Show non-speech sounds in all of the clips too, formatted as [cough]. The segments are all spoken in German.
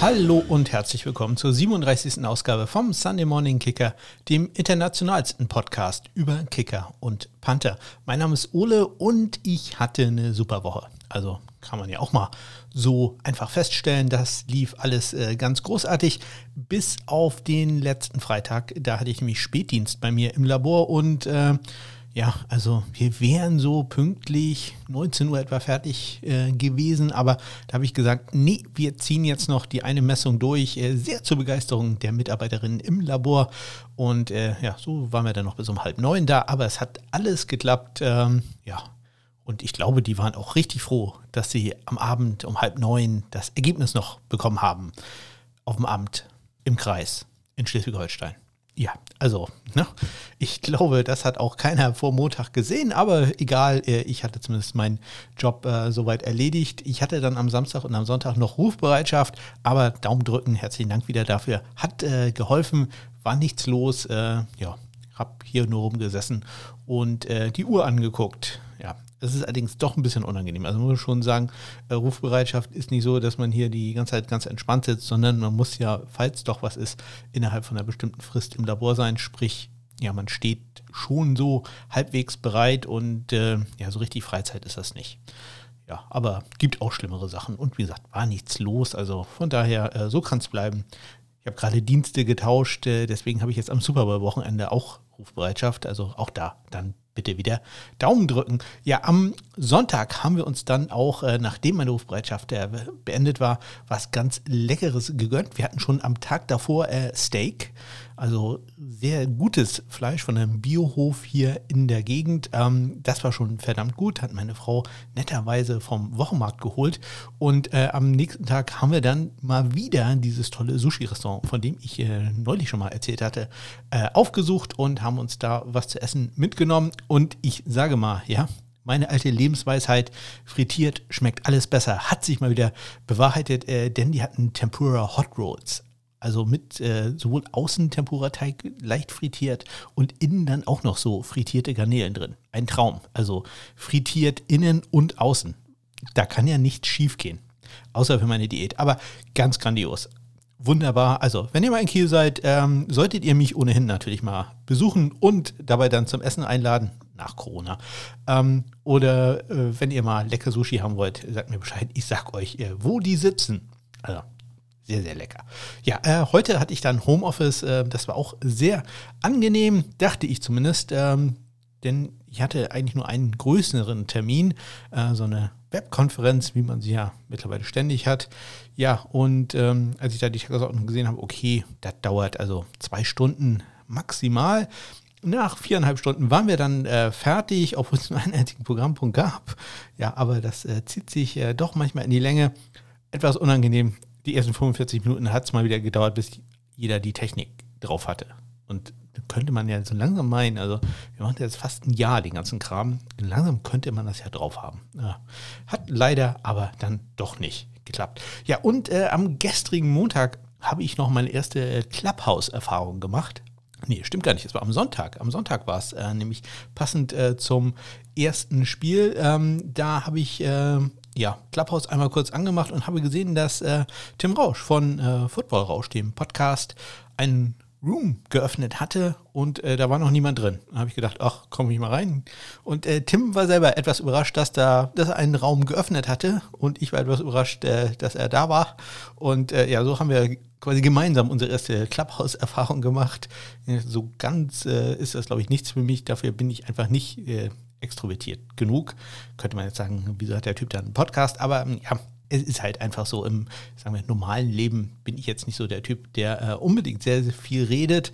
Hallo und herzlich willkommen zur 37. Ausgabe vom Sunday Morning Kicker, dem internationalsten Podcast über Kicker und Panther. Mein Name ist Ole und ich hatte eine super Woche. Also kann man ja auch mal so einfach feststellen. Das lief alles äh, ganz großartig, bis auf den letzten Freitag. Da hatte ich nämlich Spätdienst bei mir im Labor und äh, ja, also wir wären so pünktlich 19 Uhr etwa fertig äh, gewesen, aber da habe ich gesagt, nee, wir ziehen jetzt noch die eine Messung durch, äh, sehr zur Begeisterung der Mitarbeiterinnen im Labor. Und äh, ja, so waren wir dann noch bis um halb neun da, aber es hat alles geklappt. Ähm, ja, und ich glaube, die waren auch richtig froh, dass sie am Abend um halb neun das Ergebnis noch bekommen haben. Auf dem Amt im Kreis in Schleswig-Holstein. Ja, also, ne? ich glaube, das hat auch keiner vor Montag gesehen, aber egal, äh, ich hatte zumindest meinen Job äh, soweit erledigt. Ich hatte dann am Samstag und am Sonntag noch Rufbereitschaft, aber Daumen drücken, herzlichen Dank wieder dafür, hat äh, geholfen, war nichts los. Äh, ja, habe hier nur rumgesessen und äh, die Uhr angeguckt. Ja, es ist allerdings doch ein bisschen unangenehm. Also muss ich schon sagen, äh, Rufbereitschaft ist nicht so, dass man hier die ganze Zeit ganz entspannt sitzt, sondern man muss ja, falls doch was ist, innerhalb von einer bestimmten Frist im Labor sein. Sprich, ja, man steht schon so halbwegs bereit und äh, ja, so richtig Freizeit ist das nicht. Ja, aber gibt auch schlimmere Sachen. Und wie gesagt, war nichts los. Also von daher, äh, so kann es bleiben. Ich habe gerade Dienste getauscht, äh, deswegen habe ich jetzt am Super Bowl-Wochenende auch Rufbereitschaft. Also auch da dann bitte wieder Daumen drücken. Ja, am Sonntag haben wir uns dann auch, äh, nachdem meine Rufbereitschaft äh, beendet war, was ganz Leckeres gegönnt. Wir hatten schon am Tag davor äh, Steak also sehr gutes Fleisch von einem Biohof hier in der Gegend. Ähm, das war schon verdammt gut, hat meine Frau netterweise vom Wochenmarkt geholt. Und äh, am nächsten Tag haben wir dann mal wieder dieses tolle Sushi-Restaurant, von dem ich äh, neulich schon mal erzählt hatte, äh, aufgesucht und haben uns da was zu essen mitgenommen. Und ich sage mal, ja, meine alte Lebensweisheit, frittiert schmeckt alles besser, hat sich mal wieder bewahrheitet, äh, denn die hatten Tempura Hot Rolls. Also mit äh, sowohl außen Tempura-Teig leicht frittiert und innen dann auch noch so frittierte Garnelen drin. Ein Traum. Also frittiert innen und außen. Da kann ja nichts schief gehen. Außer für meine Diät. Aber ganz grandios. Wunderbar. Also, wenn ihr mal in Kiel seid, ähm, solltet ihr mich ohnehin natürlich mal besuchen und dabei dann zum Essen einladen, nach Corona. Ähm, oder äh, wenn ihr mal lecker Sushi haben wollt, sagt mir Bescheid. Ich sag euch, äh, wo die sitzen. Also, sehr, sehr lecker. Ja, äh, heute hatte ich dann Homeoffice. Äh, das war auch sehr angenehm, dachte ich zumindest. Ähm, denn ich hatte eigentlich nur einen größeren Termin, äh, so eine Webkonferenz, wie man sie ja mittlerweile ständig hat. Ja, und ähm, als ich da die Tagesordnung gesehen habe, okay, das dauert also zwei Stunden maximal. Nach viereinhalb Stunden waren wir dann äh, fertig, obwohl es nur einen einzigen Programmpunkt gab. Ja, aber das äh, zieht sich äh, doch manchmal in die Länge. Etwas unangenehm die ersten 45 Minuten hat es mal wieder gedauert, bis jeder die Technik drauf hatte. Und könnte man ja so langsam meinen, also wir machen jetzt fast ein Jahr den ganzen Kram, langsam könnte man das ja drauf haben. Ja, hat leider aber dann doch nicht geklappt. Ja, und äh, am gestrigen Montag habe ich noch meine erste Clubhouse-Erfahrung gemacht. Nee, stimmt gar nicht. Es war am Sonntag. Am Sonntag war es äh, nämlich passend äh, zum ersten Spiel. Ähm, da habe ich äh, ja, Clubhouse einmal kurz angemacht und habe gesehen, dass äh, Tim Rausch von äh, Football Rausch, dem Podcast, einen Room geöffnet hatte und äh, da war noch niemand drin. Da habe ich gedacht, ach, komme ich mal rein. Und äh, Tim war selber etwas überrascht, dass, da, dass er einen Raum geöffnet hatte und ich war etwas überrascht, äh, dass er da war. Und äh, ja, so haben wir quasi gemeinsam unsere erste Clubhouse-Erfahrung gemacht. So ganz äh, ist das, glaube ich, nichts für mich. Dafür bin ich einfach nicht äh, extrovertiert genug. Könnte man jetzt sagen, wieso hat der Typ da einen Podcast? Aber ähm, ja, es ist halt einfach so, im sagen wir, normalen Leben bin ich jetzt nicht so der Typ, der äh, unbedingt sehr, sehr viel redet.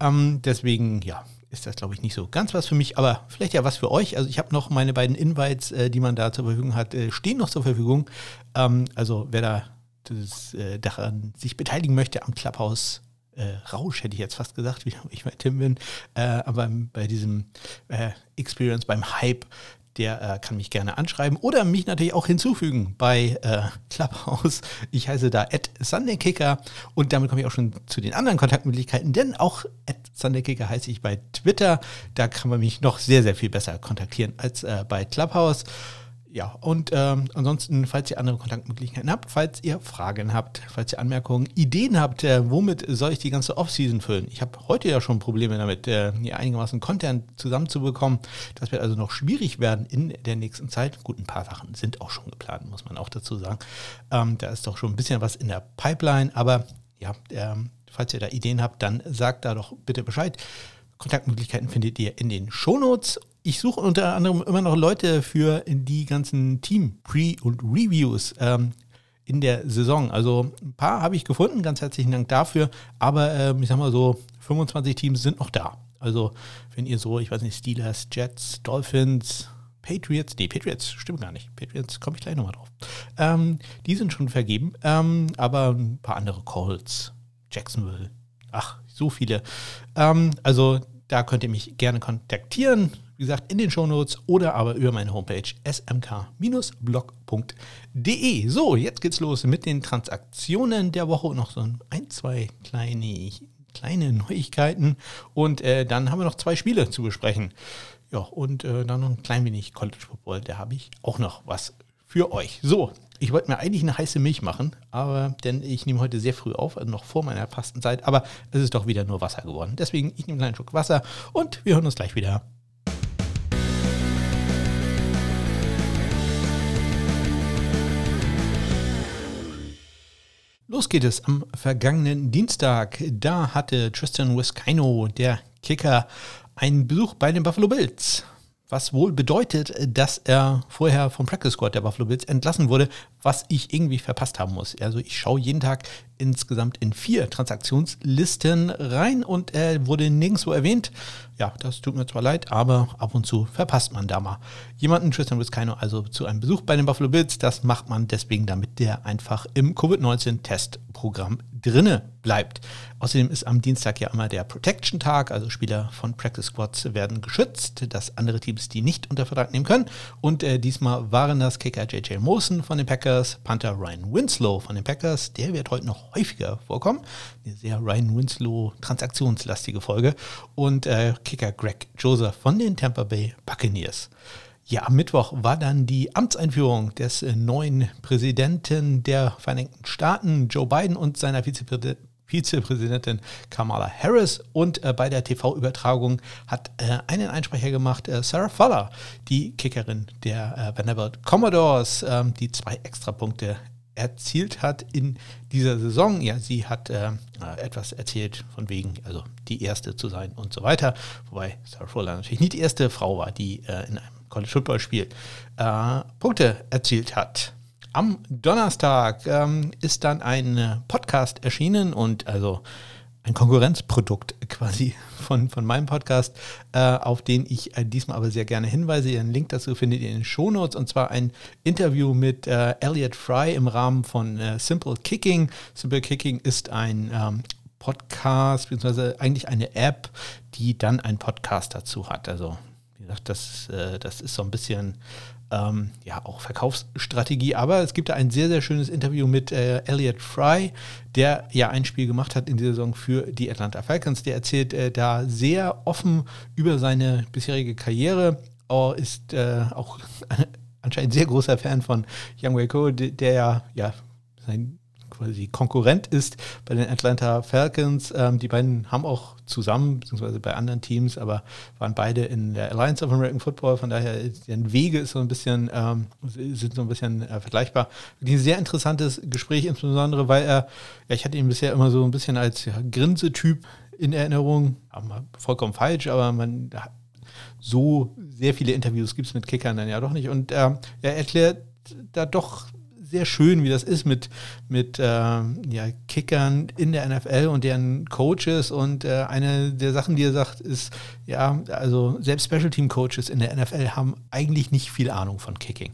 Ähm, deswegen, ja, ist das, glaube ich, nicht so ganz was für mich, aber vielleicht ja was für euch. Also ich habe noch meine beiden Invites, äh, die man da zur Verfügung hat, äh, stehen noch zur Verfügung. Ähm, also wer da das, äh, daran sich beteiligen möchte am Clubhouse äh, Rausch, hätte ich jetzt fast gesagt, [laughs] wie ich bei Tim bin, äh, aber bei diesem Experience, beim Hype, der äh, kann mich gerne anschreiben oder mich natürlich auch hinzufügen bei äh, Clubhouse. Ich heiße da at SundayKicker und damit komme ich auch schon zu den anderen Kontaktmöglichkeiten, denn auch at SundayKicker heiße ich bei Twitter. Da kann man mich noch sehr, sehr viel besser kontaktieren als äh, bei Clubhouse Ja, und ähm, ansonsten, falls ihr andere Kontaktmöglichkeiten habt, falls ihr Fragen habt, falls ihr Anmerkungen, Ideen habt, äh, womit soll ich die ganze Offseason füllen? Ich habe heute ja schon Probleme damit, äh, hier einigermaßen Content zusammenzubekommen. Das wird also noch schwierig werden in der nächsten Zeit. Gut, ein paar Sachen sind auch schon geplant, muss man auch dazu sagen. Ähm, da ist doch schon ein bisschen was in der Pipeline, aber ja, ähm, falls ihr da Ideen habt, dann sagt da doch bitte Bescheid. Kontaktmöglichkeiten findet ihr in den Shownotes ich suche unter anderem immer noch Leute für die ganzen Team-Pre- und Reviews ähm, in der Saison. Also ein paar habe ich gefunden, ganz herzlichen Dank dafür. Aber ähm, ich sag mal so, 25 Teams sind noch da. Also wenn ihr so, ich weiß nicht, Steelers, Jets, Dolphins, Patriots, nee, Patriots stimmt gar nicht. Patriots komme ich gleich nochmal drauf. Ähm, die sind schon vergeben, ähm, aber ein paar andere Colts, Jacksonville, ach, so viele. Ähm, also da könnt ihr mich gerne kontaktieren wie gesagt, in den Shownotes oder aber über meine Homepage smk-blog.de. So, jetzt geht's los mit den Transaktionen der Woche noch so ein, zwei kleine, kleine Neuigkeiten. Und äh, dann haben wir noch zwei Spiele zu besprechen. Ja, und äh, dann noch ein klein wenig College Football. Da habe ich auch noch was für euch. So, ich wollte mir eigentlich eine heiße Milch machen, aber denn ich nehme heute sehr früh auf, also noch vor meiner Fastenzeit, aber es ist doch wieder nur Wasser geworden. Deswegen, ich nehme einen kleinen Schluck Wasser und wir hören uns gleich wieder. Los geht es am vergangenen Dienstag. Da hatte Tristan Wiskino, der Kicker, einen Besuch bei den Buffalo Bills was wohl bedeutet, dass er vorher vom Practice Squad der Buffalo Bills entlassen wurde, was ich irgendwie verpasst haben muss. Also ich schaue jeden Tag insgesamt in vier Transaktionslisten rein und er wurde nirgendwo erwähnt. Ja, das tut mir zwar leid, aber ab und zu verpasst man da mal jemanden. Tristan Wiskino also zu einem Besuch bei den Buffalo Bills. Das macht man deswegen, damit der einfach im Covid-19-Testprogramm drinne bleibt. Außerdem ist am Dienstag ja immer der Protection-Tag, also Spieler von Practice Squads werden geschützt, dass andere Teams die nicht unter Vertrag nehmen können. Und äh, diesmal waren das Kicker JJ Mosen von den Packers, Panther Ryan Winslow von den Packers, der wird heute noch häufiger vorkommen. Eine sehr Ryan Winslow transaktionslastige Folge. Und äh, Kicker Greg Joseph von den Tampa Bay Buccaneers. Ja, am Mittwoch war dann die Amtseinführung des äh, neuen Präsidenten der Vereinigten Staaten, Joe Biden und seiner Vizepräsidentin Kamala Harris. Und äh, bei der TV-Übertragung hat äh, einen Einsprecher gemacht, äh, Sarah Fuller, die Kickerin der äh, Vanderbilt Commodores, ähm, die zwei Extrapunkte erzielt hat in dieser Saison. Ja, sie hat äh, etwas erzählt von wegen, also die erste zu sein und so weiter. Wobei Sarah Fuller natürlich nicht die erste Frau war, die äh, in einem College Football Spiel äh, Punkte erzielt hat. Am Donnerstag ähm, ist dann ein Podcast erschienen und also ein Konkurrenzprodukt quasi von, von meinem Podcast, äh, auf den ich äh, diesmal aber sehr gerne hinweise. Den Link dazu findet ihr in den Shownotes und zwar ein Interview mit äh, Elliot Fry im Rahmen von äh, Simple Kicking. Simple Kicking ist ein ähm, Podcast, beziehungsweise eigentlich eine App, die dann einen Podcast dazu hat. Also wie gesagt, das, äh, das ist so ein bisschen ähm, ja auch Verkaufsstrategie, aber es gibt da ein sehr, sehr schönes Interview mit äh, Elliot Fry, der ja ein Spiel gemacht hat in dieser Saison für die Atlanta Falcons. Der erzählt äh, da sehr offen über seine bisherige Karriere, er ist äh, auch [laughs] anscheinend sehr großer Fan von Young Waco, der ja, ja sein quasi Konkurrent ist bei den Atlanta Falcons. Ähm, die beiden haben auch zusammen, beziehungsweise bei anderen Teams, aber waren beide in der Alliance of American Football. Von daher, deren Wege ist so ein bisschen, ähm, sind so ein bisschen äh, vergleichbar. Ein sehr interessantes Gespräch, insbesondere, weil er, ja, ich hatte ihn bisher immer so ein bisschen als ja, Grinse-Typ in Erinnerung. Aber vollkommen falsch, aber man so sehr viele Interviews gibt es mit Kickern dann ja doch nicht. Und äh, er erklärt da doch sehr schön, wie das ist mit, mit äh, ja, Kickern in der NFL und deren Coaches. Und äh, eine der Sachen, die er sagt, ist, ja, also selbst Special Team Coaches in der NFL haben eigentlich nicht viel Ahnung von Kicking.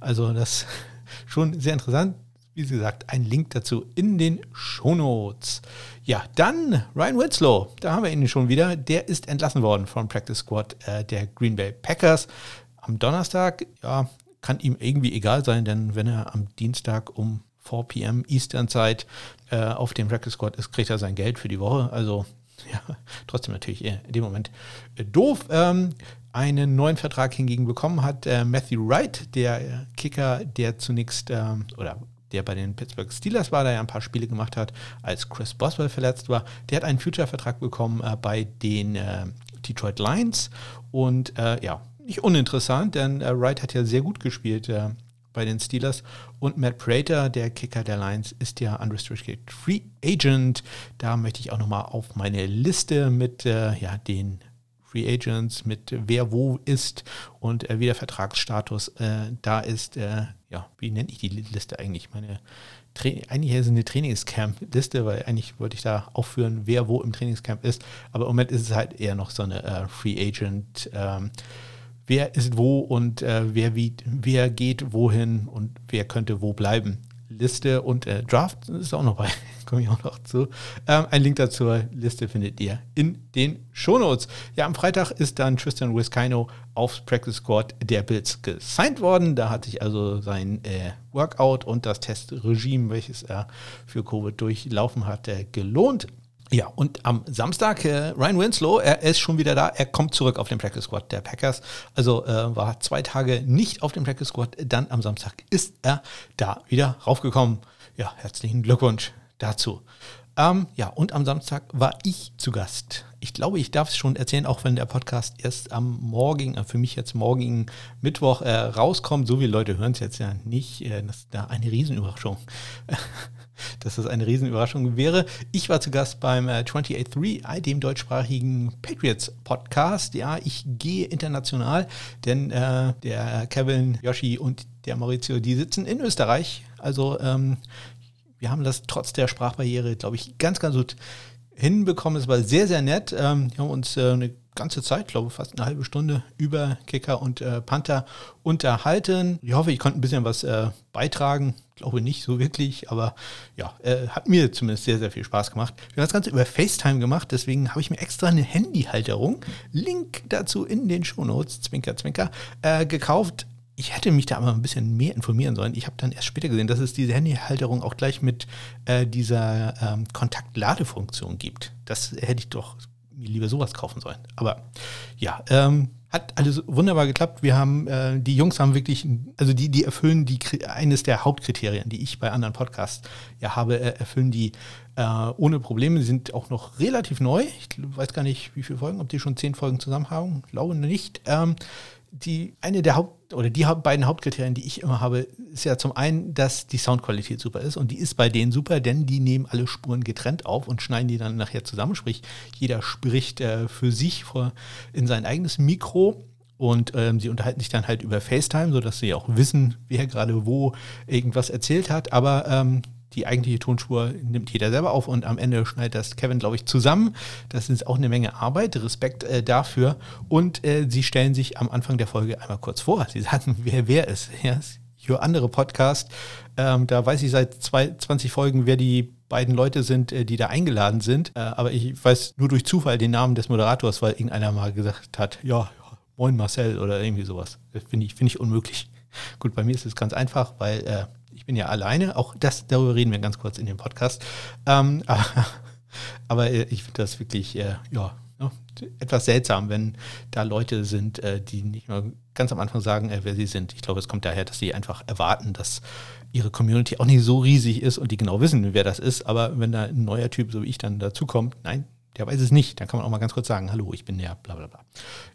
Also das [laughs] schon sehr interessant. Wie gesagt, ein Link dazu in den Shownotes. Ja, dann Ryan Winslow, da haben wir ihn schon wieder. Der ist entlassen worden vom Practice Squad äh, der Green Bay Packers am Donnerstag. Ja, kann ihm irgendwie egal sein, denn wenn er am Dienstag um 4 p.m. Eastern Zeit äh, auf dem Practice Squad ist, kriegt er sein Geld für die Woche. Also [laughs] ja, trotzdem natürlich in dem Moment äh, doof. Ähm, einen neuen Vertrag hingegen bekommen hat. Äh, Matthew Wright, der äh, Kicker, der zunächst ähm, oder der bei den Pittsburgh Steelers war, der ja ein paar Spiele gemacht hat, als Chris Boswell verletzt war, der hat einen Future-Vertrag bekommen äh, bei den äh, Detroit Lions und äh, ja, nicht uninteressant, denn äh, Wright hat ja sehr gut gespielt bei den Steelers. Und Matt Prater, der Kicker der Lions, ist ja unrestricted Free Agent. Da möchte ich auch nochmal auf meine Liste mit äh, ja, den Free Agents, mit wer wo ist und äh, wie der Vertragsstatus äh, da ist. Äh, ja, wie nenne ich die Liste eigentlich? Meine Tra eigentlich ist es eine Trainingscamp-Liste, weil eigentlich wollte ich da aufführen, wer wo im Trainingscamp ist. Aber im Moment ist es halt eher noch so eine äh, Free Agent. Ähm, wer ist wo und äh, wer, wie, wer geht wohin und wer könnte wo bleiben. Liste und äh, Draft ist auch noch bei, [laughs] komme ich auch noch zu. Ähm, ein Link dazu Liste findet ihr in den Shownotes. Ja, am Freitag ist dann Tristan Wiskino aufs Practice Squad der Bills gesigned worden. Da hat sich also sein äh, Workout und das Testregime, welches er für Covid durchlaufen hat, äh, gelohnt. Ja, und am Samstag, äh, Ryan Winslow, er ist schon wieder da. Er kommt zurück auf den Practice Squad der Packers. Also äh, war zwei Tage nicht auf dem Practice Squad. Dann am Samstag ist er da wieder raufgekommen. Ja, herzlichen Glückwunsch dazu. Ähm, ja, und am Samstag war ich zu Gast. Ich glaube, ich darf es schon erzählen, auch wenn der Podcast erst am morgigen, äh, für mich jetzt morgigen Mittwoch äh, rauskommt. So viele Leute hören es jetzt ja nicht. Äh, das ist da eine Riesenüberraschung. Dass das eine Riesenüberraschung wäre. Ich war zu Gast beim äh, 283, dem deutschsprachigen Patriots Podcast. Ja, ich gehe international, denn äh, der Kevin, Yoshi und der Maurizio, die sitzen in Österreich. Also ähm, wir haben das trotz der Sprachbarriere, glaube ich, ganz, ganz gut hinbekommen. Es war sehr, sehr nett. Ähm, wir haben uns äh, eine ganze Zeit, glaube fast eine halbe Stunde über Kicker und äh, Panther unterhalten. Ich hoffe, ich konnte ein bisschen was äh, beitragen. Glaube nicht so wirklich, aber ja, äh, hat mir zumindest sehr, sehr viel Spaß gemacht. Wir haben das Ganze über FaceTime gemacht, deswegen habe ich mir extra eine Handyhalterung, Link dazu in den Shownotes, Zwinker, Zwinker, äh, gekauft ich hätte mich da aber ein bisschen mehr informieren sollen. Ich habe dann erst später gesehen, dass es diese Handyhalterung auch gleich mit äh, dieser ähm, Kontaktladefunktion gibt. Das hätte ich doch mir lieber sowas kaufen sollen. Aber ja, ähm, hat alles wunderbar geklappt. Wir haben, äh, die Jungs haben wirklich, also die, die erfüllen die eines der Hauptkriterien, die ich bei anderen Podcasts ja habe, äh, erfüllen die äh, ohne Probleme. Die sind auch noch relativ neu. Ich weiß gar nicht, wie viele Folgen, ob die schon zehn Folgen zusammen haben. Ich glaube nicht. Ähm, die eine der Haupt oder die beiden Hauptkriterien, die ich immer habe, ist ja zum einen, dass die Soundqualität super ist und die ist bei denen super, denn die nehmen alle Spuren getrennt auf und schneiden die dann nachher zusammen. Sprich, jeder spricht äh, für sich vor, in sein eigenes Mikro und ähm, sie unterhalten sich dann halt über FaceTime, sodass sie auch wissen, wer gerade wo irgendwas erzählt hat. Aber ähm, die eigentliche Tonspur nimmt jeder selber auf und am Ende schneidet das Kevin, glaube ich, zusammen. Das ist auch eine Menge Arbeit. Respekt äh, dafür. Und äh, sie stellen sich am Anfang der Folge einmal kurz vor. Sie sagen, [laughs] wer wer ist. Ja, für andere Podcast. Ähm, da weiß ich seit zwei, 20 Folgen, wer die beiden Leute sind, äh, die da eingeladen sind. Äh, aber ich weiß nur durch Zufall den Namen des Moderators, weil irgendeiner mal gesagt hat, ja, moin Marcel oder irgendwie sowas. Finde ich, find ich unmöglich. Gut, bei mir ist es ganz einfach, weil äh, ich bin ja alleine. Auch das, darüber reden wir ganz kurz in dem Podcast. Ähm, [laughs] aber, aber, äh, ich finde das wirklich, äh, ja, ne, etwas seltsam, wenn da Leute sind, äh, die nicht mal ganz am Anfang sagen, äh, wer sie sind. Ich glaube, es kommt daher, dass sie einfach erwarten, dass ihre Community auch nicht so riesig ist und die genau wissen, wer das ist. Aber wenn da ein neuer Typ, so wie ich, dann dazukommt, nein, der weiß es nicht. Dann kann man auch mal ganz kurz sagen, hallo, ich bin der, bla bla bla.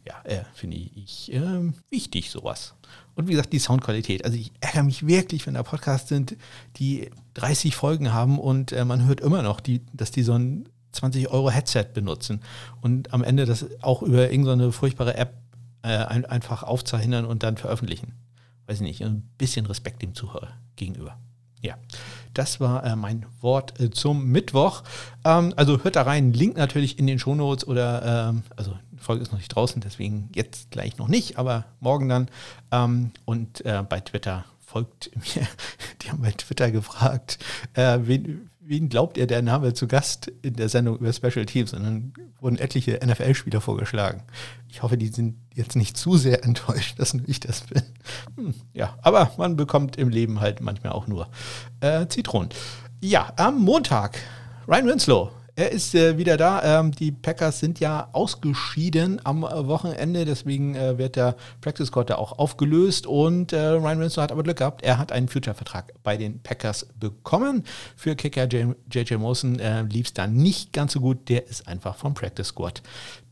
Ja, äh, finde ich äh, wichtig, sowas. Und wie gesagt, die Soundqualität. Also ich ärgere mich wirklich, wenn da Podcasts sind, die 30 Folgen haben und äh, man hört immer noch, die, dass die so ein 20 Euro Headset benutzen und am Ende das auch über irgendeine furchtbare App äh, ein, einfach aufzeichnen und dann veröffentlichen. Weiß ich nicht, ein bisschen Respekt dem Zuhörer gegenüber. Ja, das war äh, mein Wort äh, zum Mittwoch. Ähm, also hört da rein, Link natürlich in den Shownotes oder, ähm, also Folge ist noch nicht draußen, deswegen jetzt gleich noch nicht, aber morgen dann. Ähm, und äh, bei Twitter folgt [laughs] mir, die haben bei Twitter gefragt, äh, wen, wen glaubt ihr, der Name zu Gast in der Sendung über Special Teams? Und dann wurden etliche NFL-Spieler vorgeschlagen. Ich hoffe, die sind jetzt nicht zu sehr [laughs] enttäuscht, dass nur ich das bin. Hm, ja, aber man bekommt im Leben halt manchmal auch nur äh, Zitronen. Ja, am Montag, Ryan Winslow er ist äh, wieder da. Ähm, die Packers sind ja ausgeschieden am äh, Wochenende, deswegen äh, wird der Practice Squad da auch aufgelöst und äh, Ryan Winston hat aber Glück gehabt. Er hat einen Future-Vertrag bei den Packers bekommen. Für Kicker JJ Mosen äh, lief es da nicht ganz so gut. Der ist einfach vom Practice Squad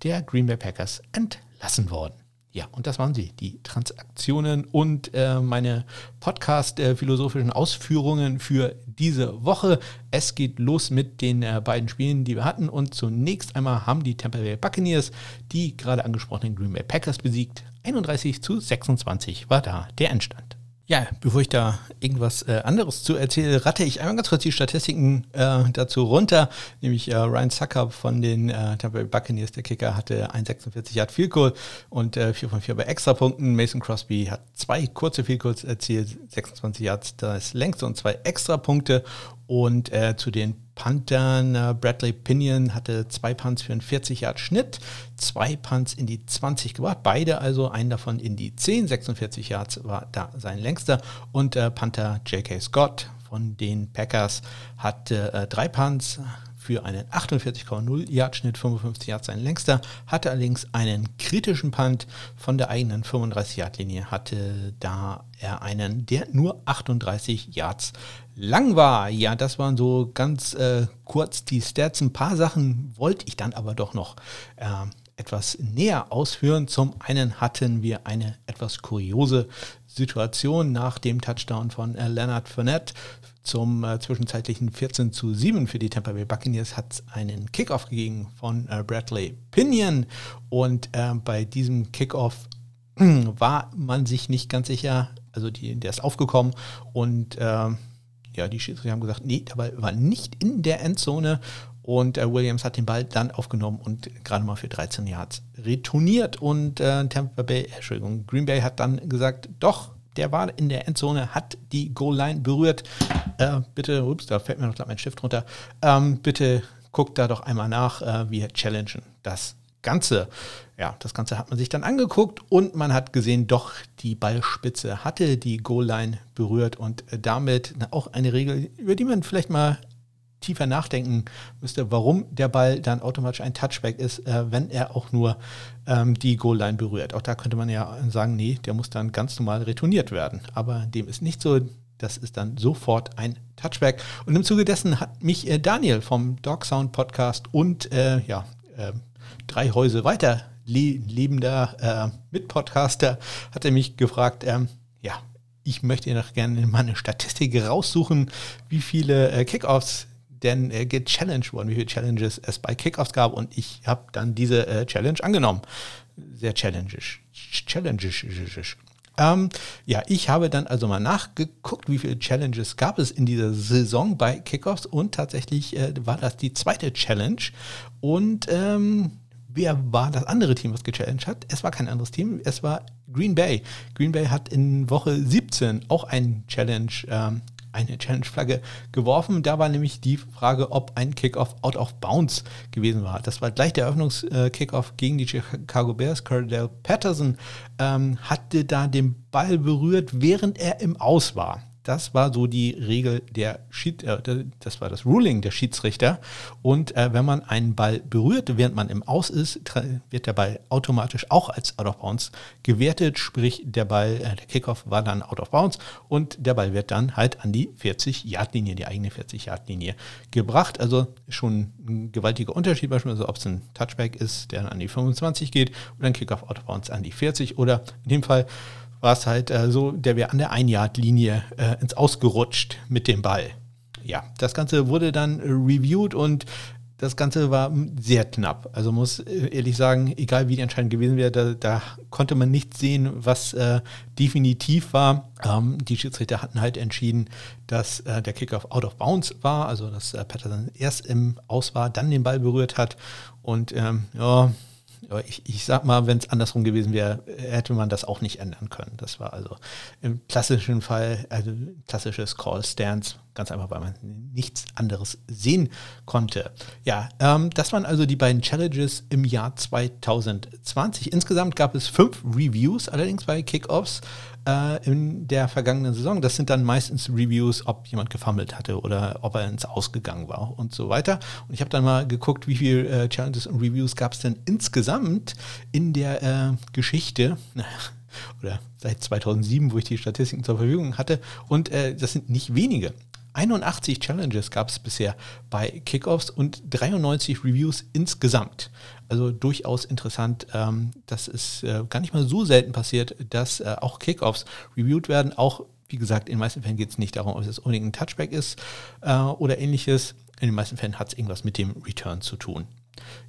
der Green Bay Packers entlassen worden. Ja, und das waren sie, die Transaktionen und äh, meine Podcast-philosophischen äh, Ausführungen für diese Woche. Es geht los mit den äh, beiden Spielen, die wir hatten. Und zunächst einmal haben die Tampa Bay Buccaneers die gerade angesprochenen Green Bay Packers besiegt. 31 zu 26 war da der Endstand. Ja, bevor ich da irgendwas äh, anderes zu erzähle, ratte ich einmal ganz kurz die Statistiken äh, dazu runter. Nämlich äh, Ryan Sucker von den äh, Tampa Bay Buccaneers, der Kicker, hatte ein 46 Yard Field Goal und äh, 4 von 4 bei Extrapunkten. Mason Crosby hat zwei kurze Field Goals erzielt, 26 Yards das längste und zwei Extrapunkte. Und äh, zu den Panthern, äh, Bradley Pinion hatte zwei Punts für einen 40 Yard Schnitt, zwei Punts in die 20 gebracht, beide also, einen davon in die 10, 46 Yards war da sein längster. Und äh, Panther J.K. Scott von den Packers hatte äh, drei Punts, für einen 48,0 Yard Schnitt, 55 Yards sein längster, hatte allerdings einen kritischen Punt von der eigenen 35 Yard Linie, hatte da er einen, der nur 38 Yards lang war. Ja, das waren so ganz äh, kurz die Stats. Ein paar Sachen wollte ich dann aber doch noch äh, etwas näher ausführen. Zum einen hatten wir eine etwas kuriose Situation nach dem Touchdown von äh, Leonard Fournette zum äh, zwischenzeitlichen 14 zu 7 für die Tampa Bay Buccaneers hat es einen Kickoff gegeben von äh, Bradley Pinion und äh, bei diesem Kickoff war man sich nicht ganz sicher, also die, der ist aufgekommen und ähm, ja, die Schiedsrichter haben gesagt, nee, der Ball war nicht in der Endzone und äh, Williams hat den Ball dann aufgenommen und gerade mal für 13 Yards retourniert und äh, Tampa Bay, Entschuldigung, Green Bay hat dann gesagt, doch, der war in der Endzone, hat die Goal-Line berührt. Äh, bitte, ups, da fällt mir noch mein Stift runter. Ähm, bitte guckt da doch einmal nach. Äh, wir challengen das Ganze. Ja, das Ganze hat man sich dann angeguckt und man hat gesehen, doch die Ballspitze hatte die Goal-Line berührt und damit auch eine Regel, über die man vielleicht mal tiefer nachdenken müsste, warum der Ball dann automatisch ein Touchback ist, äh, wenn er auch nur ähm, die Goal-Line berührt. Auch da könnte man ja sagen, nee, der muss dann ganz normal retourniert werden. Aber dem ist nicht so. Das ist dann sofort ein Touchback. Und im Zuge dessen hat mich äh, Daniel vom Dog Sound Podcast und äh, ja, äh, drei Häuser weiter lebender äh, Mitpodcaster hat er mich gefragt, ähm, ja, ich möchte noch gerne mal eine Statistik raussuchen, wie viele äh, Kickoffs denn äh, gechallenged worden, wie viele Challenges es bei Kickoffs gab und ich habe dann diese äh, Challenge angenommen. Sehr challengisch. Challengisch. Ähm, ja, ich habe dann also mal nachgeguckt, wie viele Challenges gab es in dieser Saison bei Kickoffs und tatsächlich äh, war das die zweite Challenge und ähm, wer war das andere Team, was gechallenged hat? Es war kein anderes Team, es war Green Bay. Green Bay hat in Woche 17 auch einen Challenge ähm, eine Challenge-Flagge geworfen. Da war nämlich die Frage, ob ein Kickoff out of bounds gewesen war. Das war gleich der Eröffnungskickoff gegen die Chicago Bears. Cordell Patterson ähm, hatte da den Ball berührt, während er im Aus war. Das war so die Regel der Schied, äh, das war das Ruling der Schiedsrichter. Und äh, wenn man einen Ball berührt, während man im Aus ist, wird der Ball automatisch auch als Out of Bounds gewertet. Sprich, der Ball, äh, der Kickoff war dann Out of Bounds und der Ball wird dann halt an die 40-Yard-Linie, die eigene 40-Yard-Linie gebracht. Also schon ein gewaltiger Unterschied, beispielsweise ob es ein Touchback ist, der an die 25 geht oder ein Kickoff Out of Bounds an die 40 oder in dem Fall war es halt äh, so, der wäre an der Ein-Yard-Linie äh, ins Ausgerutscht mit dem Ball. Ja, das Ganze wurde dann reviewed und das Ganze war sehr knapp. Also muss äh, ehrlich sagen, egal wie die Entscheidung gewesen wäre, da, da konnte man nicht sehen, was äh, definitiv war. Ähm, die Schiedsrichter hatten halt entschieden, dass äh, der Kickoff out of bounds war, also dass äh, Patterson erst im Aus war, dann den Ball berührt hat. Und ähm, ja, ich, ich sag mal, wenn es andersrum gewesen wäre, hätte man das auch nicht ändern können. Das war also im klassischen Fall, also klassisches Call Stance, ganz einfach, weil man nichts anderes sehen konnte. Ja, ähm, das waren also die beiden Challenges im Jahr 2020. Insgesamt gab es fünf Reviews, allerdings bei Kickoffs. Äh, in der vergangenen Saison. Das sind dann meistens Reviews, ob jemand gefummelt hatte oder ob er ins Ausgegangen war und so weiter. Und ich habe dann mal geguckt, wie viele äh, Challenges und Reviews gab es denn insgesamt in der äh, Geschichte [laughs] oder seit 2007, wo ich die Statistiken zur Verfügung hatte. Und äh, das sind nicht wenige. 81 Challenges gab es bisher bei Kickoffs und 93 Reviews insgesamt. Also durchaus interessant. Ähm, das ist äh, gar nicht mal so selten passiert, dass äh, auch Kickoffs reviewed werden. Auch, wie gesagt, in den meisten Fällen geht es nicht darum, ob es unbedingt ein Touchback ist äh, oder ähnliches. In den meisten Fällen hat es irgendwas mit dem Return zu tun.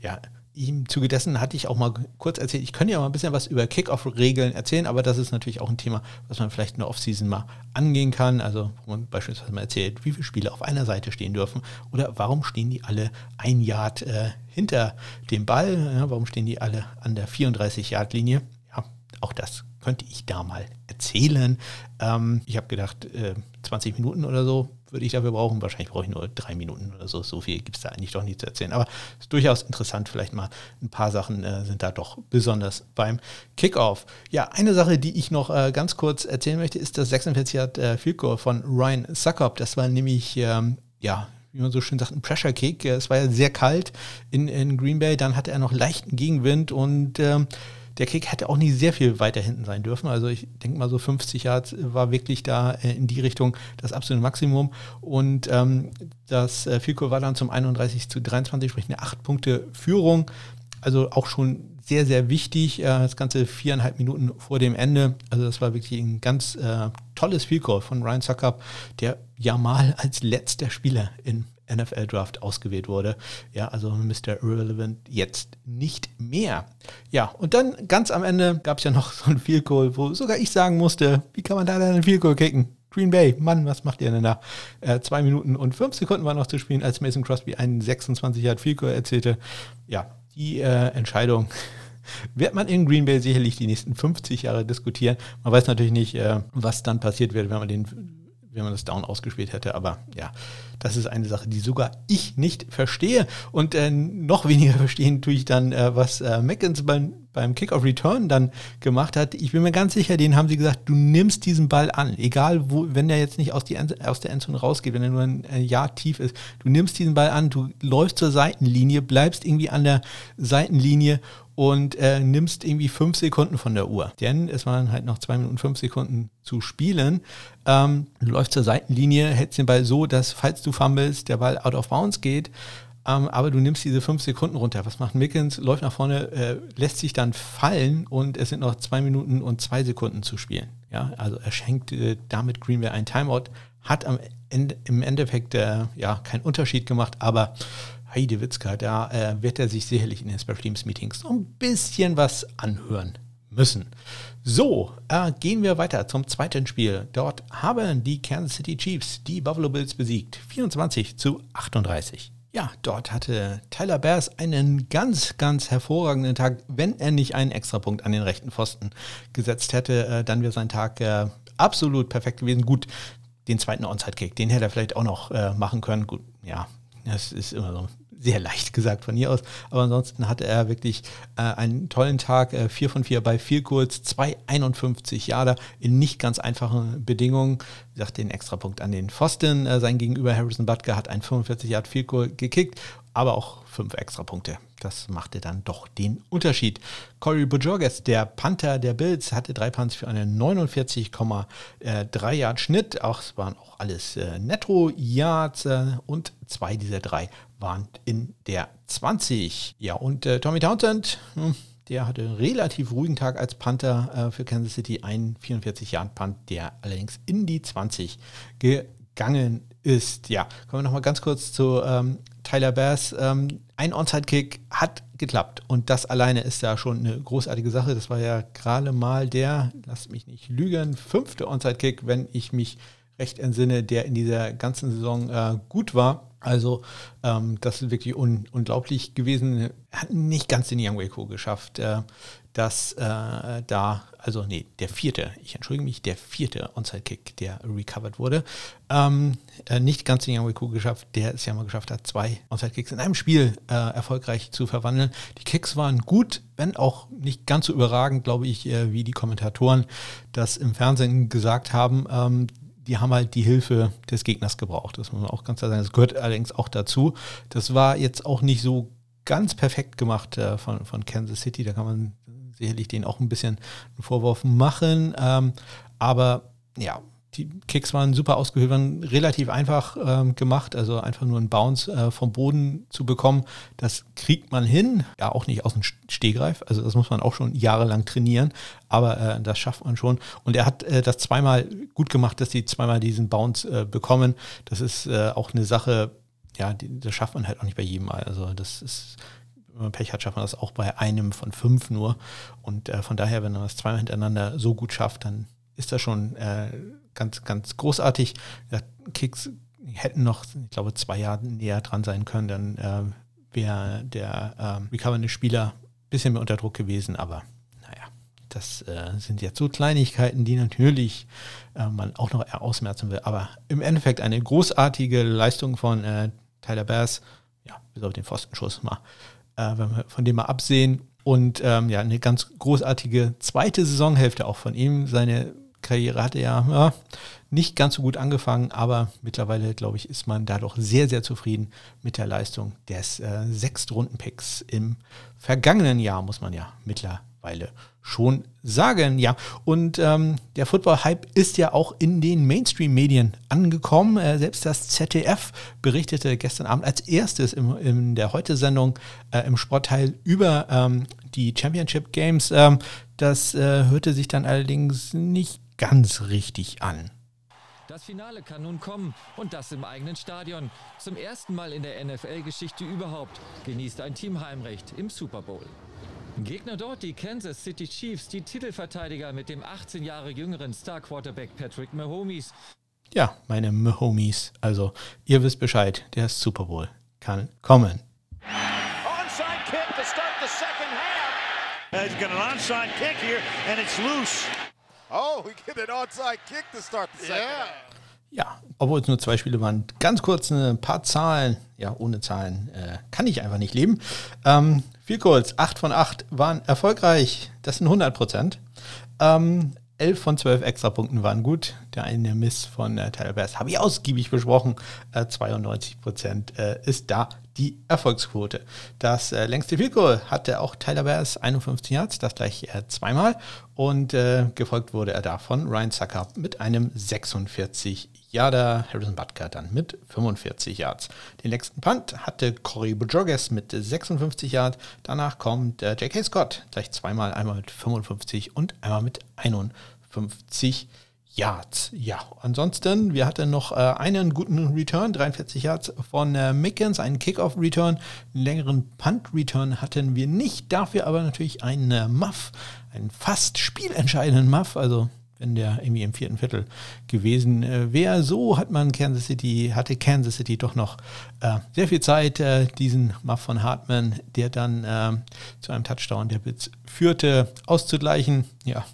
Ja, im Zuge dessen hatte ich auch mal kurz erzählt, ich könnte ja mal ein bisschen was über Kickoff-Regeln erzählen, aber das ist natürlich auch ein Thema, was man vielleicht in der Offseason mal angehen kann. Also wo man beispielsweise mal erzählt, wie viele Spiele auf einer Seite stehen dürfen oder warum stehen die alle ein Yard äh, hinter dem Ball, ja, warum stehen die alle an der 34-Yard-Linie. Ja, auch das könnte ich da mal erzählen. Ähm, ich habe gedacht, äh, 20 Minuten oder so würde ich dafür brauchen. Wahrscheinlich brauche ich nur drei Minuten oder so. So viel gibt es da eigentlich doch nicht zu erzählen. Aber es ist durchaus interessant. Vielleicht mal ein paar Sachen äh, sind da doch besonders beim Kickoff. Ja, eine Sache, die ich noch äh, ganz kurz erzählen möchte, ist das 46 Yard äh, Field Goal von Ryan Suckup. Das war nämlich, ähm, ja, wie man so schön sagt, ein Pressure Kick. Es war ja sehr kalt in, in Green Bay. Dann hatte er noch leichten Gegenwind und ähm, der Kick hätte auch nicht sehr viel weiter hinten sein dürfen. Also ich denke mal so 50 Yards war wirklich da äh, in die Richtung das absolute Maximum. Und ähm, das äh, Fico war dann zum 31 zu 23, sprich eine 8 Punkte Führung. Also auch schon sehr, sehr wichtig. Äh, das Ganze viereinhalb Minuten vor dem Ende. Also das war wirklich ein ganz äh, tolles Field von Ryan Suckup, der ja mal als letzter Spieler in NFL Draft ausgewählt wurde. Ja, also Mr. Irrelevant jetzt nicht mehr. Ja, und dann ganz am Ende gab es ja noch [laughs] so ein Field Goal, wo sogar ich sagen musste, wie kann man da denn ein Field Goal kicken? Green Bay, Mann, was macht ihr denn da? Äh, zwei Minuten und fünf Sekunden waren noch zu spielen, als Mason Crosby einen 26 Yard Field Goal erzählte. Ja, die äh, Entscheidung [laughs] wird man in Green Bay sicherlich die nächsten 50 Jahre diskutieren. Man weiß natürlich nicht, äh, was dann passiert wird, wenn man den wenn man das Down ausgespielt hätte. Aber ja, das ist eine Sache, die sogar ich nicht verstehe. Und äh, noch weniger [laughs] verstehen tue ich dann, äh, was äh, Meckens beim, beim Kick-Off Return dann gemacht hat. Ich bin mir ganz sicher, denen haben sie gesagt, du nimmst diesen Ball an. Egal, wo, wenn der jetzt nicht aus, die, aus der Endzone rausgeht, wenn er nur ein Jahr tief ist. Du nimmst diesen Ball an, du läufst zur Seitenlinie, bleibst irgendwie an der Seitenlinie und äh, nimmst irgendwie fünf Sekunden von der Uhr. Denn es waren halt noch zwei Minuten fünf Sekunden zu spielen. Ähm, du läufst zur Seitenlinie, hältst den Ball so, dass falls du fummelst, der Ball out of bounds geht. Ähm, aber du nimmst diese fünf Sekunden runter. Was macht Mickens? Läuft nach vorne, äh, lässt sich dann fallen und es sind noch zwei Minuten und zwei Sekunden zu spielen. Ja, also er schenkt äh, damit Green Bay ein Timeout, hat am Ende, im Endeffekt äh, ja keinen Unterschied gemacht, aber Heide Witzka, da äh, wird er sich sicherlich in den Special Teams Meetings so ein bisschen was anhören müssen. So, äh, gehen wir weiter zum zweiten Spiel. Dort haben die Kansas City Chiefs die Buffalo Bills besiegt. 24 zu 38. Ja, dort hatte Tyler Bears einen ganz, ganz hervorragenden Tag. Wenn er nicht einen Extrapunkt an den rechten Pfosten gesetzt hätte, äh, dann wäre sein Tag äh, absolut perfekt gewesen. Gut, den zweiten Onside-Kick, den hätte er vielleicht auch noch äh, machen können. Gut, ja, das ist immer so sehr leicht gesagt von hier aus. Aber ansonsten hatte er wirklich äh, einen tollen Tag. Äh, 4 von 4 bei viel kurz, 2,51 Jahre in nicht ganz einfachen Bedingungen. Wie gesagt, den Extrapunkt an den Pfosten. Äh, sein Gegenüber Harrison Butker hat ein 45 Yard Field Goal gekickt, aber auch fünf Extrapunkte. Das machte dann doch den Unterschied. Corey Bojorges, der Panther der Bills, hatte drei Punts für einen 49,3 Yard Schnitt. Auch es waren auch alles äh, Netto-Yards äh, und zwei dieser drei waren in der 20. Ja, und äh, Tommy Townsend, hm, der hatte einen relativ ruhigen Tag als Panther äh, für Kansas City, ein 44 Jahren Punt, der allerdings in die 20 gegangen ist. Ja, kommen wir nochmal ganz kurz zu ähm, Tyler Bass. Ähm, ein Onside-Kick hat geklappt und das alleine ist ja schon eine großartige Sache. Das war ja gerade mal der, lasst mich nicht lügen, fünfte Onside-Kick, wenn ich mich recht entsinne, der in dieser ganzen Saison äh, gut war. Also ähm, das ist wirklich un unglaublich gewesen. Hat nicht ganz den Young Waco geschafft. Äh, dass äh, da, also nee, der vierte, ich entschuldige mich, der vierte Onside-Kick, der recovered wurde, ähm, äh, nicht ganz den Yamaku geschafft, der es ja mal geschafft hat, zwei Onside-Kicks in einem Spiel äh, erfolgreich zu verwandeln. Die Kicks waren gut, wenn auch nicht ganz so überragend, glaube ich, äh, wie die Kommentatoren das im Fernsehen gesagt haben. Ähm, die haben halt die Hilfe des Gegners gebraucht. Das muss man auch ganz klar sagen. Das gehört allerdings auch dazu. Das war jetzt auch nicht so ganz perfekt gemacht äh, von, von Kansas City. Da kann man sicherlich denen auch ein bisschen einen Vorwurf machen. Ähm, aber ja, die Kicks waren super ausgehöhlt, waren relativ einfach ähm, gemacht, also einfach nur einen Bounce äh, vom Boden zu bekommen, das kriegt man hin, ja auch nicht aus dem Stehgreif, also das muss man auch schon jahrelang trainieren, aber äh, das schafft man schon. Und er hat äh, das zweimal gut gemacht, dass sie zweimal diesen Bounce äh, bekommen, das ist äh, auch eine Sache, ja, die, das schafft man halt auch nicht bei jedem Mal, also das ist wenn man Pech hat, schafft man das auch bei einem von fünf nur. Und äh, von daher, wenn man das zweimal hintereinander so gut schafft, dann ist das schon äh, ganz, ganz großartig. Ja, Kicks hätten noch, ich glaube, zwei Jahre näher dran sein können, dann äh, wäre der äh, recovernde Spieler ein bisschen mehr unter Druck gewesen, aber naja, das äh, sind jetzt so Kleinigkeiten, die natürlich äh, man auch noch ausmerzen will. Aber im Endeffekt eine großartige Leistung von äh, Tyler Bass, ja, bis auf den Pfostenschuss mal, äh, wenn wir von dem mal absehen. Und ähm, ja, eine ganz großartige zweite Saisonhälfte auch von ihm. Seine Karriere hatte ja, ja nicht ganz so gut angefangen, aber mittlerweile, glaube ich, ist man da doch sehr, sehr zufrieden mit der Leistung des äh, Sechstrunden-Picks im vergangenen Jahr, muss man ja mittlerweile schon sagen. Ja, und ähm, der Football-Hype ist ja auch in den Mainstream-Medien angekommen. Äh, selbst das ZDF berichtete gestern Abend als erstes im, in der Heute-Sendung äh, im Sportteil über ähm, die Championship Games. Ähm, das äh, hörte sich dann allerdings nicht ganz richtig an. Das Finale kann nun kommen und das im eigenen Stadion. Zum ersten Mal in der NFL-Geschichte überhaupt genießt ein Team Heimrecht im Super Bowl. Gegner dort die Kansas City Chiefs, die Titelverteidiger mit dem 18 Jahre jüngeren Star-Quarterback Patrick Mahomes. Ja, meine Mahomes. Also, ihr wisst Bescheid, der Super Bowl kann kommen. Onside kick to start the second half. He's got an onside kick here and it's loose. Oh, we get an onside kick to start the second yeah. Ja, obwohl es nur zwei Spiele waren, ganz kurz ein paar Zahlen. Ja, ohne Zahlen äh, kann ich einfach nicht leben. Ähm, viel kurz, 8 von 8 waren erfolgreich. Das sind 100 Prozent. Ähm, 11 von 12 Extrapunkten waren gut. Der eine Miss von äh, Tyler Bass habe ich ausgiebig besprochen. Äh, 92 Prozent äh, ist da die Erfolgsquote. Das äh, längste Field Goal hatte auch Tyler Bass 51 Yards, das gleich äh, zweimal. Und äh, gefolgt wurde er davon Ryan Zucker mit einem 46 Yarder, Harrison Butker dann mit 45 Yards. Den nächsten Punt hatte Corey Bojoges mit 56 Yards. Danach kommt äh, J.K. Scott gleich zweimal, einmal mit 55 und einmal mit 51 Yards. Yards. Ja, ansonsten, wir hatten noch äh, einen guten Return, 43 Yards von äh, Mickens, einen Kickoff-Return, einen längeren Punt-Return hatten wir nicht, dafür aber natürlich einen äh, Muff, einen fast spielentscheidenden Muff, also wenn der irgendwie im vierten Viertel gewesen äh, wäre. So hat man Kansas City, hatte Kansas City doch noch äh, sehr viel Zeit, äh, diesen Muff von Hartman, der dann äh, zu einem Touchdown der Blitz führte, auszugleichen. Ja,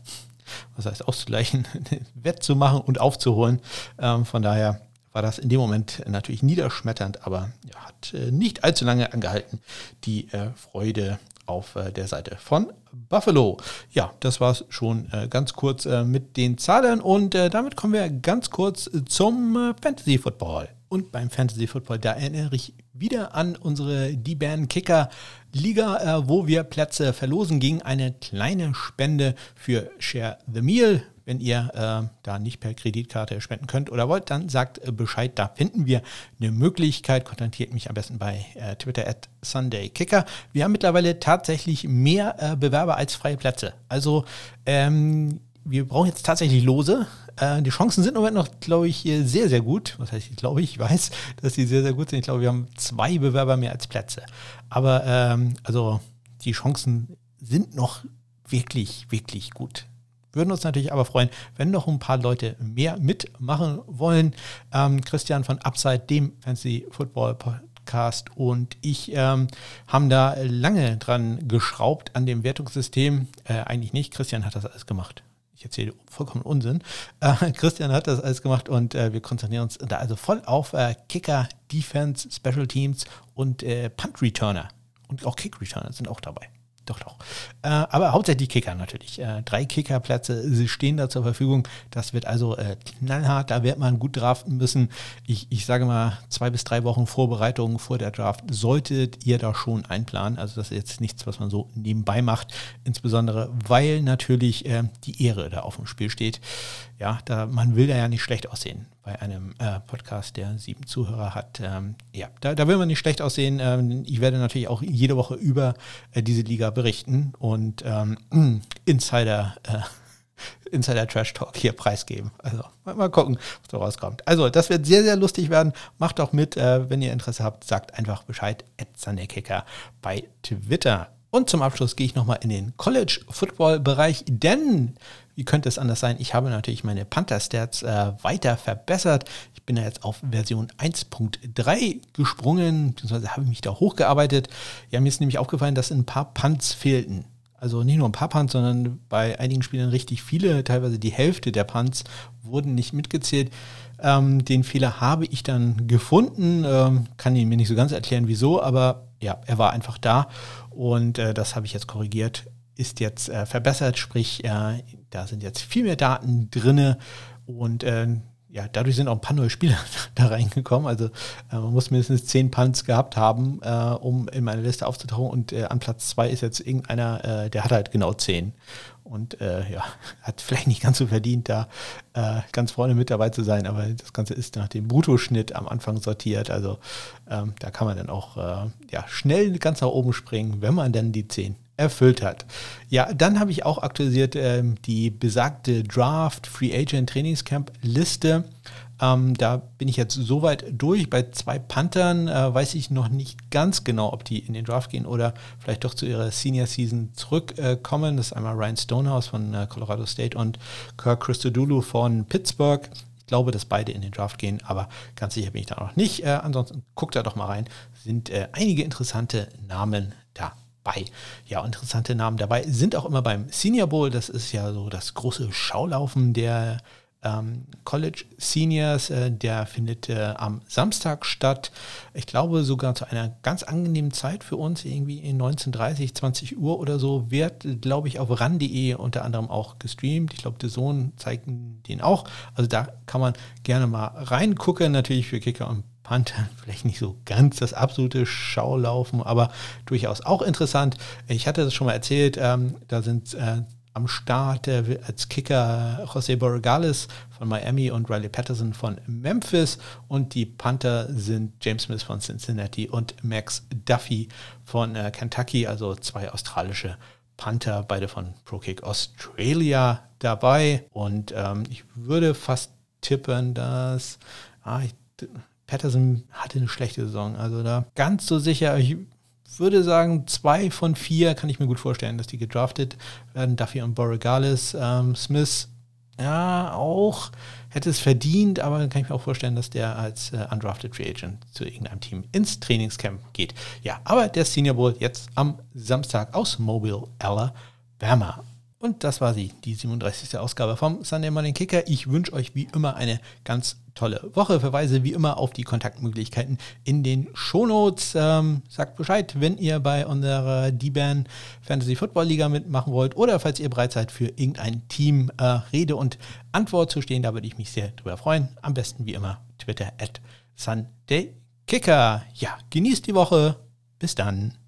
was heißt auszugleichen, [laughs] wettzumachen und aufzuholen. Ähm, von daher war das in dem Moment natürlich niederschmetternd, aber ja, hat äh, nicht allzu lange angehalten, die Freude auf äh, der Seite von Buffalo. Ja, das war es schon äh, ganz kurz äh, mit den Zahlen und damit kommen wir ganz kurz zum Fantasy Football. Und beim Fantasy Football, da erinnere ich wieder an unsere D-Band Kicker Liga, wo wir Plätze verlosen gegen eine kleine Spende für Share the Meal. Wenn ihr äh, da nicht per Kreditkarte spenden könnt oder wollt, dann sagt äh, Bescheid. Da finden wir eine Möglichkeit. Kontaktiert mich am besten bei äh, Twitter at SundayKicker. Wir haben mittlerweile tatsächlich mehr äh, Bewerber als freie Plätze. Also ähm, wir brauchen jetzt tatsächlich Lose. Äh, die Chancen sind im Moment noch, glaube ich, sehr, sehr gut. Was heißt, ich glaube, ich weiß, [laughs] dass die sehr, sehr gut sind. Ich glaube, wir haben zwei Bewerber mehr als Plätze. Aber ähm, also die Chancen sind noch wirklich, wirklich gut. Würden uns natürlich aber freuen, wenn noch ein paar Leute mehr mitmachen wollen. Ähm, Christian von Upside, dem Fancy Football Podcast und ich ähm, haben da lange dran geschraubt an dem Wertungssystem. Äh, eigentlich nicht, Christian hat das alles gemacht. Ich erzähle vollkommen Unsinn. Äh, Christian hat das alles gemacht und äh, wir konzentrieren uns da also voll auf äh, Kicker, Defense, Special Teams und äh, Punt Returner. Und auch Kick Returner sind auch dabei. Doch, doch. Äh, aber hauptsächlich Kicker natürlich. Äh, drei Kickerplätze stehen da zur Verfügung. Das wird also äh, knallhart. Da wird man gut draften müssen. Ich, ich sage mal, zwei bis drei Wochen Vorbereitung vor der Draft solltet ihr da schon einplanen. Also das ist jetzt nichts, was man so nebenbei macht. Insbesondere, weil natürlich äh, die Ehre da auf dem Spiel steht. Ja, da, man will da ja nicht schlecht aussehen bei einem äh, Podcast, der sieben Zuhörer hat. Ähm, ja, da, da will man nicht schlecht aussehen. Ähm, ich werde natürlich auch jede Woche über äh, diese Liga berichten und ähm, [clears throat] Insider, äh, [laughs] Insider Trash Talk hier preisgeben. Also mal, mal, gucken, was da rauskommt. Also, das wird sehr, sehr lustig werden. Macht doch mit, äh, wenn ihr Interesse habt, sagt einfach Bescheid. Kicker bei Twitter. Und zum Abschluss gehe ich nochmal in den College-Football-Bereich, denn wie könnte es anders sein? Ich habe natürlich meine Panther-Stats äh, weiter verbessert. Ich bin ja jetzt auf Version 1.3 gesprungen, beziehungsweise habe mich da hochgearbeitet. Ja, mir ist nämlich aufgefallen, dass ein paar Punts fehlten. Also nicht nur ein paar Punts, sondern bei einigen Spielern richtig viele, teilweise die Hälfte der Punts wurden nicht mitgezählt. Ähm, den Fehler habe ich dann gefunden, ähm, kann Ihnen mir nicht so ganz erklären, wieso, aber ja, er war einfach da und äh, das habe ich jetzt korrigiert ist jetzt äh, verbessert, sprich, äh, da sind jetzt viel mehr Daten drin und äh, ja, dadurch sind auch ein paar neue Spieler [laughs] da reingekommen. Also äh, man muss mindestens zehn Punts gehabt haben, äh, um in meine Liste aufzutauchen. Und äh, an Platz zwei ist jetzt irgendeiner, der hat halt genau zehn. Und ja, [laughs] hat vielleicht nicht ganz so verdient, da ganz vorne mit dabei zu sein. Aber das Ganze ist nach dem Bruttoschnitt am Anfang sortiert. Also ähm, da kann man dann auch ja, schnell ganz nach oben springen, wenn man dann die zehn erfüllt hat. Ja, dann habe ich auch aktualisiert ähm, die besagte Draft Free Agent Trainingscamp Liste. Ähm, da bin ich jetzt soweit durch. Bei zwei Panthern äh, weiß ich noch nicht ganz genau, ob die in den Draft gehen oder vielleicht doch zu ihrer Senior Season zurückkommen. Äh, das ist einmal Ryan Stonehouse von äh, Colorado State und Kirk Christodoulou von Pittsburgh. Ich glaube, dass beide in den Draft gehen, aber ganz sicher bin ich da noch nicht. Äh, ansonsten guckt da doch mal rein. Sind äh, einige interessante Namen da bei. Ja, interessante Namen dabei sind auch immer beim Senior Bowl. Das ist ja so das große Schaulaufen der ähm, College Seniors. Äh, der findet äh, am Samstag statt. Ich glaube sogar zu einer ganz angenehmen Zeit für uns, irgendwie in 19.30, 20 Uhr oder so, wird, glaube ich, auf ran.de unter anderem auch gestreamt. Ich glaube, der Sohn zeigt den auch. Also da kann man gerne mal reingucken, natürlich für Kicker und Panther vielleicht nicht so ganz das absolute Schaulaufen, aber durchaus auch interessant. Ich hatte das schon mal erzählt, ähm, da sind äh, am Start äh, als Kicker José Borregales von Miami und Riley Patterson von Memphis und die Panther sind James Smith von Cincinnati und Max Duffy von äh, Kentucky, also zwei australische Panther, beide von ProKick Australia dabei und ähm, ich würde fast tippen, dass ah, ich, Patterson hatte eine schlechte Saison. Also da ganz so sicher, ich würde sagen, zwei von vier kann ich mir gut vorstellen, dass die gedraftet werden. Duffy und Borregales. Ähm, Smith, ja, auch hätte es verdient, aber dann kann ich mir auch vorstellen, dass der als äh, undrafted Free Agent zu irgendeinem Team ins Trainingscamp geht. Ja, aber der Senior Bowl jetzt am Samstag aus Mobile, Alabama. Und das war sie, die 37. Ausgabe vom Sunday Morning Kicker. Ich wünsche euch wie immer eine ganz tolle Woche. Verweise wie immer auf die Kontaktmöglichkeiten in den Shownotes. Ähm, sagt Bescheid, wenn ihr bei unserer D-Ban Fantasy Football Liga mitmachen wollt oder falls ihr bereit seid für irgendein Team äh, Rede und Antwort zu stehen. Da würde ich mich sehr drüber freuen. Am besten wie immer Twitter at Sunday Kicker. Ja, genießt die Woche. Bis dann.